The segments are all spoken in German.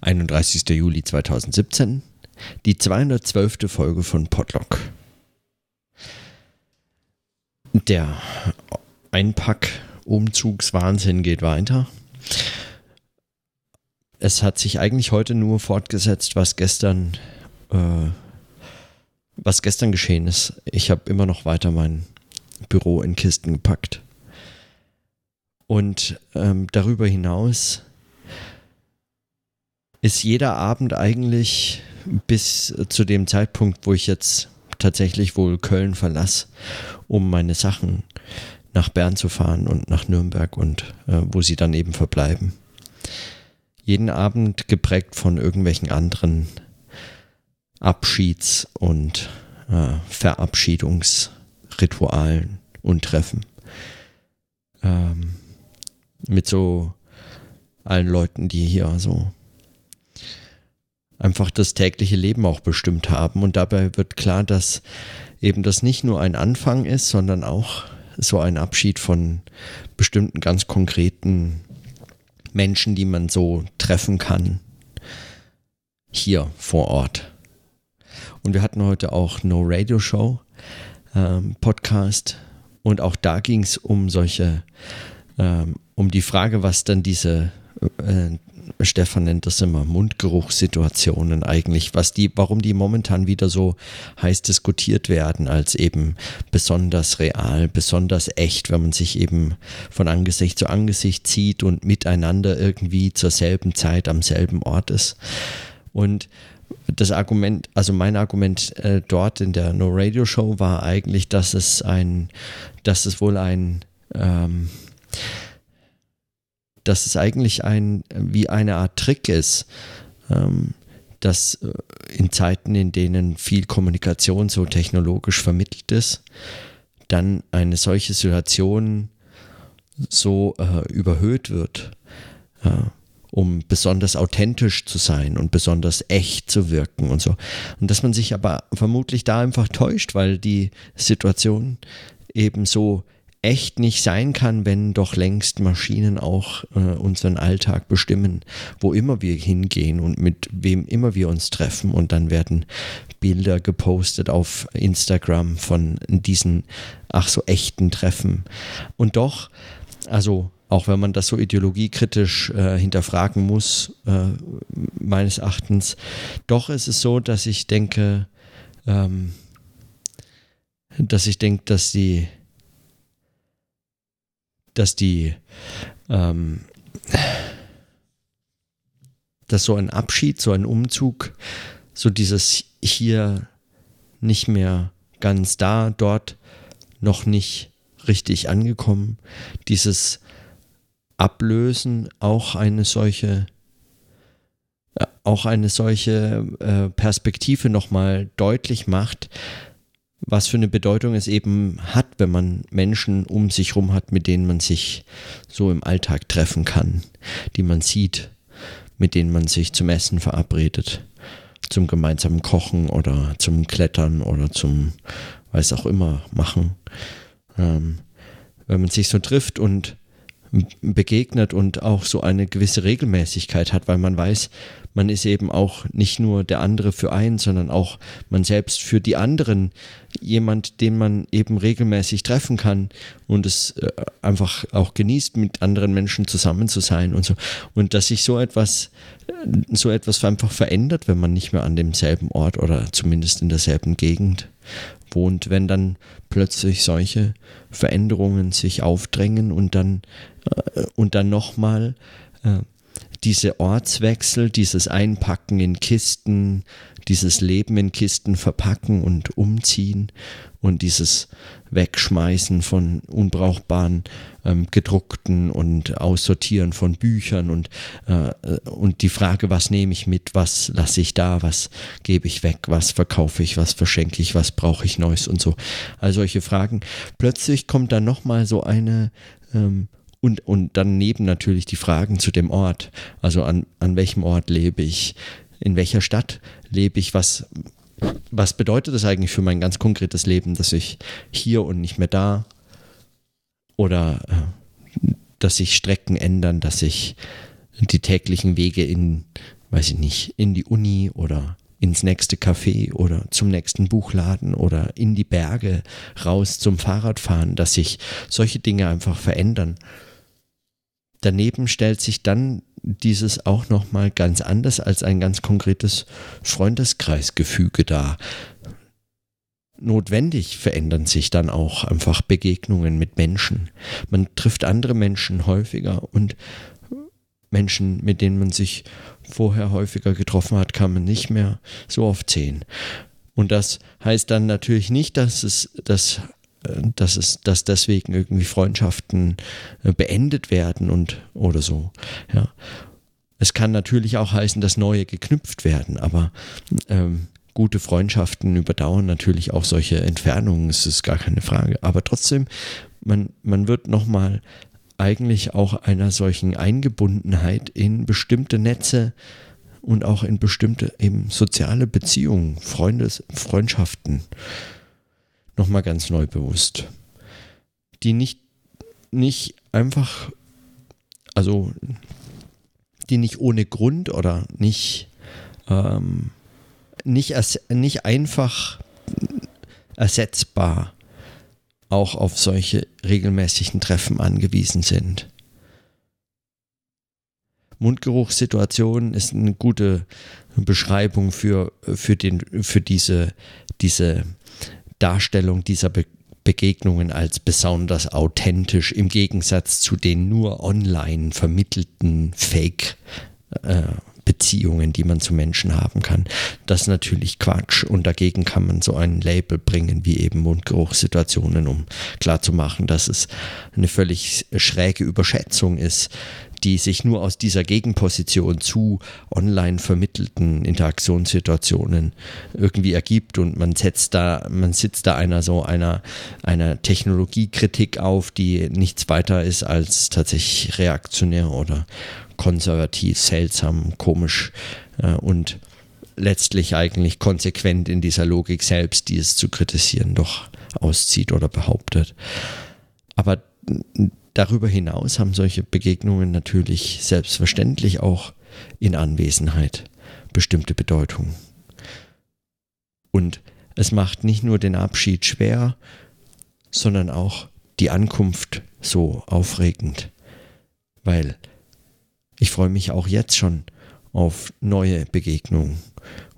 31. Juli 2017, die 212. Folge von Podlock. Der Einpack-Umzugswahnsinn geht weiter. Es hat sich eigentlich heute nur fortgesetzt, was gestern, äh, was gestern geschehen ist. Ich habe immer noch weiter mein Büro in Kisten gepackt. Und ähm, darüber hinaus ist jeder Abend eigentlich bis zu dem Zeitpunkt, wo ich jetzt tatsächlich wohl Köln verlasse, um meine Sachen nach Bern zu fahren und nach Nürnberg und äh, wo sie dann eben verbleiben. Jeden Abend geprägt von irgendwelchen anderen Abschieds- und äh, Verabschiedungsritualen und Treffen. Ähm, mit so allen Leuten, die hier so einfach das tägliche Leben auch bestimmt haben. Und dabei wird klar, dass eben das nicht nur ein Anfang ist, sondern auch so ein Abschied von bestimmten ganz konkreten Menschen, die man so treffen kann. Hier vor Ort. Und wir hatten heute auch No Radio Show ähm, Podcast und auch da ging es um solche, ähm, um die Frage, was dann diese äh, Stefan nennt das immer Mundgeruchssituationen eigentlich, was die, warum die momentan wieder so heiß diskutiert werden als eben besonders real, besonders echt, wenn man sich eben von Angesicht zu Angesicht zieht und miteinander irgendwie zur selben Zeit am selben Ort ist. Und das Argument, also mein Argument äh, dort in der No Radio Show war eigentlich, dass es ein, dass es wohl ein ähm, dass es eigentlich ein, wie eine Art Trick ist, ähm, dass äh, in Zeiten, in denen viel Kommunikation so technologisch vermittelt ist, dann eine solche Situation so äh, überhöht wird, äh, um besonders authentisch zu sein und besonders echt zu wirken und so. Und dass man sich aber vermutlich da einfach täuscht, weil die Situation eben so echt nicht sein kann, wenn doch längst Maschinen auch äh, unseren Alltag bestimmen, wo immer wir hingehen und mit wem immer wir uns treffen. Und dann werden Bilder gepostet auf Instagram von diesen ach so echten Treffen. Und doch, also auch wenn man das so ideologiekritisch äh, hinterfragen muss, äh, meines Erachtens, doch ist es so, dass ich denke, ähm, dass ich denke, dass die dass die, ähm, dass so ein Abschied, so ein Umzug, so dieses hier nicht mehr ganz da, dort noch nicht richtig angekommen, dieses Ablösen auch eine solche äh, auch eine solche äh, Perspektive nochmal deutlich macht, was für eine Bedeutung es eben hat, wenn man Menschen um sich herum hat, mit denen man sich so im Alltag treffen kann, die man sieht, mit denen man sich zum Essen verabredet, zum gemeinsamen Kochen oder zum Klettern oder zum weiß auch immer machen. Ähm, wenn man sich so trifft und begegnet und auch so eine gewisse Regelmäßigkeit hat, weil man weiß, man ist eben auch nicht nur der andere für einen, sondern auch man selbst für die anderen jemand, den man eben regelmäßig treffen kann und es äh, einfach auch genießt, mit anderen Menschen zusammen zu sein und so. Und dass sich so etwas, äh, so etwas einfach verändert, wenn man nicht mehr an demselben Ort oder zumindest in derselben Gegend wohnt, wenn dann plötzlich solche Veränderungen sich aufdrängen und dann äh, und dann nochmal äh, diese Ortswechsel, dieses Einpacken in Kisten, dieses Leben in Kisten verpacken und umziehen und dieses Wegschmeißen von unbrauchbaren ähm, gedruckten und Aussortieren von Büchern und, äh, und die Frage, was nehme ich mit, was lasse ich da, was gebe ich weg, was verkaufe ich, was verschenke ich, was brauche ich Neues und so. All solche Fragen. Plötzlich kommt dann nochmal so eine ähm, und, und daneben natürlich die Fragen zu dem Ort. Also an, an welchem Ort lebe ich? In welcher Stadt lebe ich? Was, was bedeutet das eigentlich für mein ganz konkretes Leben, dass ich hier und nicht mehr da? Oder äh, dass sich Strecken ändern, dass sich die täglichen Wege in weiß ich nicht, in die Uni oder ins nächste Café oder zum nächsten Buchladen oder in die Berge raus zum Fahrradfahren, dass sich solche Dinge einfach verändern. Daneben stellt sich dann dieses auch nochmal ganz anders als ein ganz konkretes Freundeskreisgefüge dar. Notwendig verändern sich dann auch einfach Begegnungen mit Menschen. Man trifft andere Menschen häufiger und Menschen, mit denen man sich vorher häufiger getroffen hat, kann man nicht mehr so oft sehen. Und das heißt dann natürlich nicht, dass es, dass, äh, dass es, dass deswegen irgendwie Freundschaften äh, beendet werden und oder so. Ja. Es kann natürlich auch heißen, dass neue geknüpft werden, aber ähm, gute Freundschaften überdauern natürlich auch solche Entfernungen, es ist gar keine Frage. Aber trotzdem, man, man wird nochmal eigentlich auch einer solchen Eingebundenheit in bestimmte Netze und auch in bestimmte eben soziale Beziehungen, Freundes, Freundschaften nochmal ganz neu bewusst. Die nicht, nicht einfach, also die nicht ohne Grund oder nicht, ähm, nicht, nicht einfach ersetzbar auch auf solche regelmäßigen Treffen angewiesen sind. Mundgeruchssituation ist eine gute Beschreibung für, für, den, für diese, diese Darstellung dieser Be Begegnungen als besonders authentisch im Gegensatz zu den nur online vermittelten Fake äh, Beziehungen, die man zu Menschen haben kann. Das ist natürlich Quatsch und dagegen kann man so ein Label bringen wie eben Mundgeruchssituationen, um klarzumachen, dass es eine völlig schräge Überschätzung ist, die sich nur aus dieser Gegenposition zu online vermittelten Interaktionssituationen irgendwie ergibt und man setzt da, man sitzt da einer so einer, einer Technologiekritik auf, die nichts weiter ist als tatsächlich reaktionär oder konservativ, seltsam, komisch äh, und letztlich eigentlich konsequent in dieser Logik selbst, die es zu kritisieren, doch auszieht oder behauptet. Aber darüber hinaus haben solche Begegnungen natürlich selbstverständlich auch in Anwesenheit bestimmte Bedeutung. Und es macht nicht nur den Abschied schwer, sondern auch die Ankunft so aufregend, weil ich freue mich auch jetzt schon auf neue Begegnungen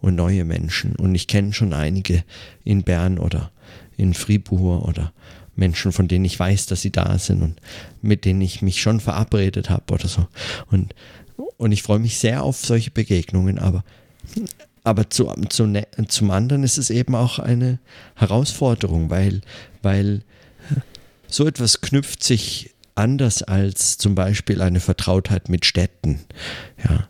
und neue Menschen. Und ich kenne schon einige in Bern oder in Fribourg oder Menschen, von denen ich weiß, dass sie da sind und mit denen ich mich schon verabredet habe oder so. Und, und ich freue mich sehr auf solche Begegnungen, aber, aber zu, zu, ne, zum anderen ist es eben auch eine Herausforderung, weil, weil so etwas knüpft sich anders als zum Beispiel eine Vertrautheit mit Städten. Ja.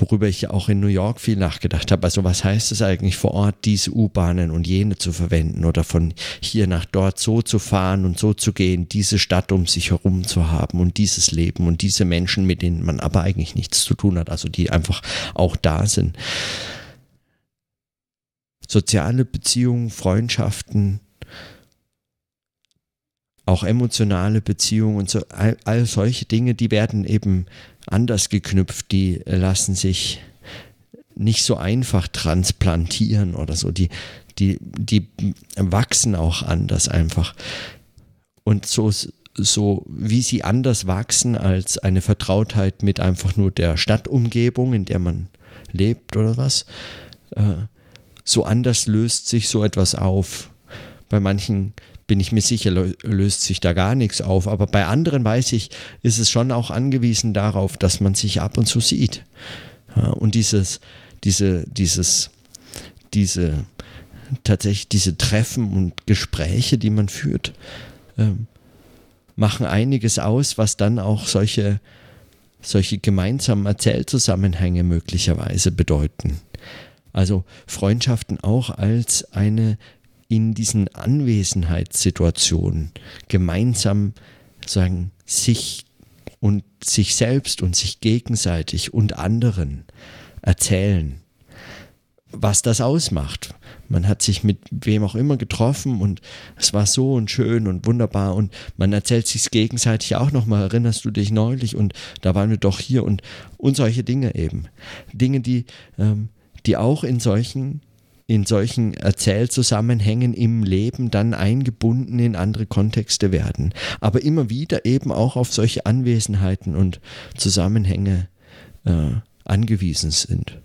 Worüber ich ja auch in New York viel nachgedacht habe. Also was heißt es eigentlich vor Ort, diese U-Bahnen und jene zu verwenden oder von hier nach dort so zu fahren und so zu gehen, diese Stadt um sich herum zu haben und dieses Leben und diese Menschen, mit denen man aber eigentlich nichts zu tun hat, also die einfach auch da sind. Soziale Beziehungen, Freundschaften, auch emotionale Beziehungen und so, all, all solche Dinge, die werden eben anders geknüpft, die lassen sich nicht so einfach transplantieren oder so, die, die, die wachsen auch anders einfach. Und so, so wie sie anders wachsen als eine Vertrautheit mit einfach nur der Stadtumgebung, in der man lebt oder was, äh, so anders löst sich so etwas auf. Bei manchen bin ich mir sicher, löst sich da gar nichts auf. Aber bei anderen weiß ich, ist es schon auch angewiesen darauf, dass man sich ab und zu sieht. Und dieses, diese, dieses, diese, tatsächlich diese Treffen und Gespräche, die man führt, ähm, machen einiges aus, was dann auch solche, solche gemeinsamen Erzählzusammenhänge möglicherweise bedeuten. Also Freundschaften auch als eine in diesen Anwesenheitssituationen gemeinsam sagen, sich und sich selbst und sich gegenseitig und anderen erzählen, was das ausmacht. Man hat sich mit wem auch immer getroffen und es war so und schön und wunderbar und man erzählt sich gegenseitig auch nochmal, erinnerst du dich neulich und da waren wir doch hier und, und solche Dinge eben. Dinge, die, ähm, die auch in solchen, in solchen Erzählzusammenhängen im Leben dann eingebunden in andere Kontexte werden. Aber immer wieder eben auch auf solche Anwesenheiten und Zusammenhänge äh, angewiesen sind.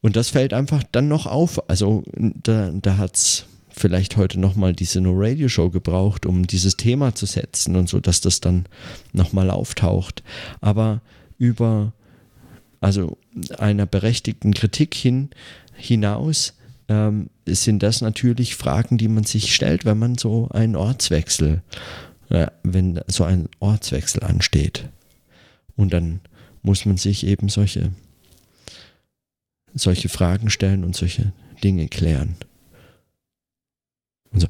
Und das fällt einfach dann noch auf. Also da, da hat es vielleicht heute nochmal diese No Radio Show gebraucht, um dieses Thema zu setzen und so, dass das dann nochmal auftaucht. Aber über also einer berechtigten Kritik hin, hinaus ähm, sind das natürlich Fragen, die man sich stellt, wenn man so einen Ortswechsel, äh, wenn so ein Ortswechsel ansteht. Und dann muss man sich eben solche solche Fragen stellen und solche Dinge klären. Und, so.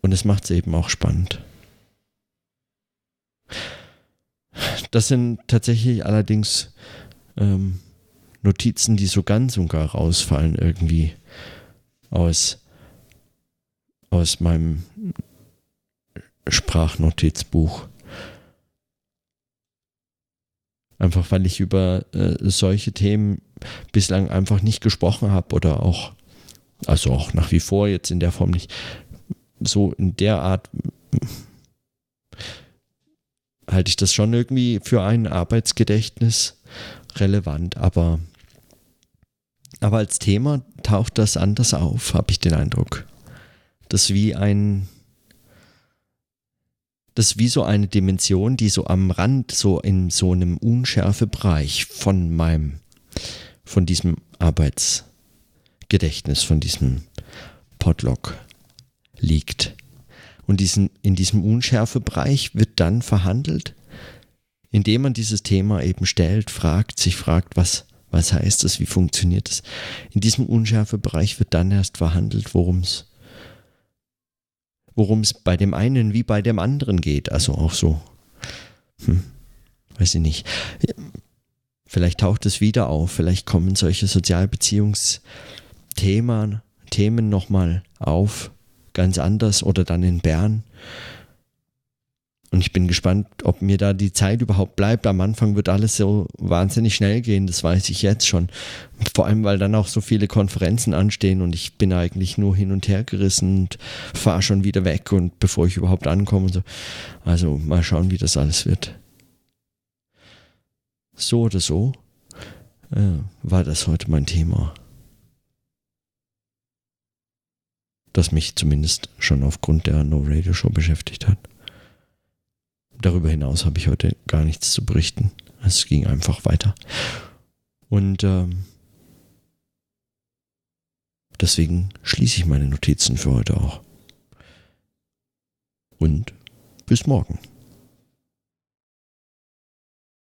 und macht es eben auch spannend. Das sind tatsächlich allerdings ähm, Notizen, die so ganz und gar rausfallen irgendwie aus, aus meinem Sprachnotizbuch. Einfach weil ich über äh, solche Themen bislang einfach nicht gesprochen habe oder auch, also auch nach wie vor jetzt in der Form nicht so in der Art halte ich das schon irgendwie für ein Arbeitsgedächtnis relevant, aber, aber als Thema taucht das anders auf, habe ich den Eindruck. Das wie ein das wie so eine Dimension, die so am Rand, so in so einem Unschärfebereich von meinem, von diesem Arbeitsgedächtnis, von diesem Podlog liegt. Und diesen, in diesem Unschärfebereich wird dann verhandelt, indem man dieses Thema eben stellt, fragt, sich fragt, was, was heißt das, wie funktioniert das. In diesem Unschärfebereich wird dann erst verhandelt, worum es worum es bei dem einen wie bei dem anderen geht. Also auch so, hm, weiß ich nicht. Vielleicht taucht es wieder auf, vielleicht kommen solche Sozialbeziehungsthemen Themen nochmal auf, ganz anders oder dann in Bern. Und ich bin gespannt, ob mir da die Zeit überhaupt bleibt. Am Anfang wird alles so wahnsinnig schnell gehen, das weiß ich jetzt schon. Vor allem, weil dann auch so viele Konferenzen anstehen und ich bin eigentlich nur hin und her gerissen und fahre schon wieder weg und bevor ich überhaupt ankomme und so. Also mal schauen, wie das alles wird. So oder so äh, war das heute mein Thema. Das mich zumindest schon aufgrund der No Radio Show beschäftigt hat darüber hinaus habe ich heute gar nichts zu berichten. Es ging einfach weiter. Und ähm, deswegen schließe ich meine Notizen für heute auch. Und bis morgen.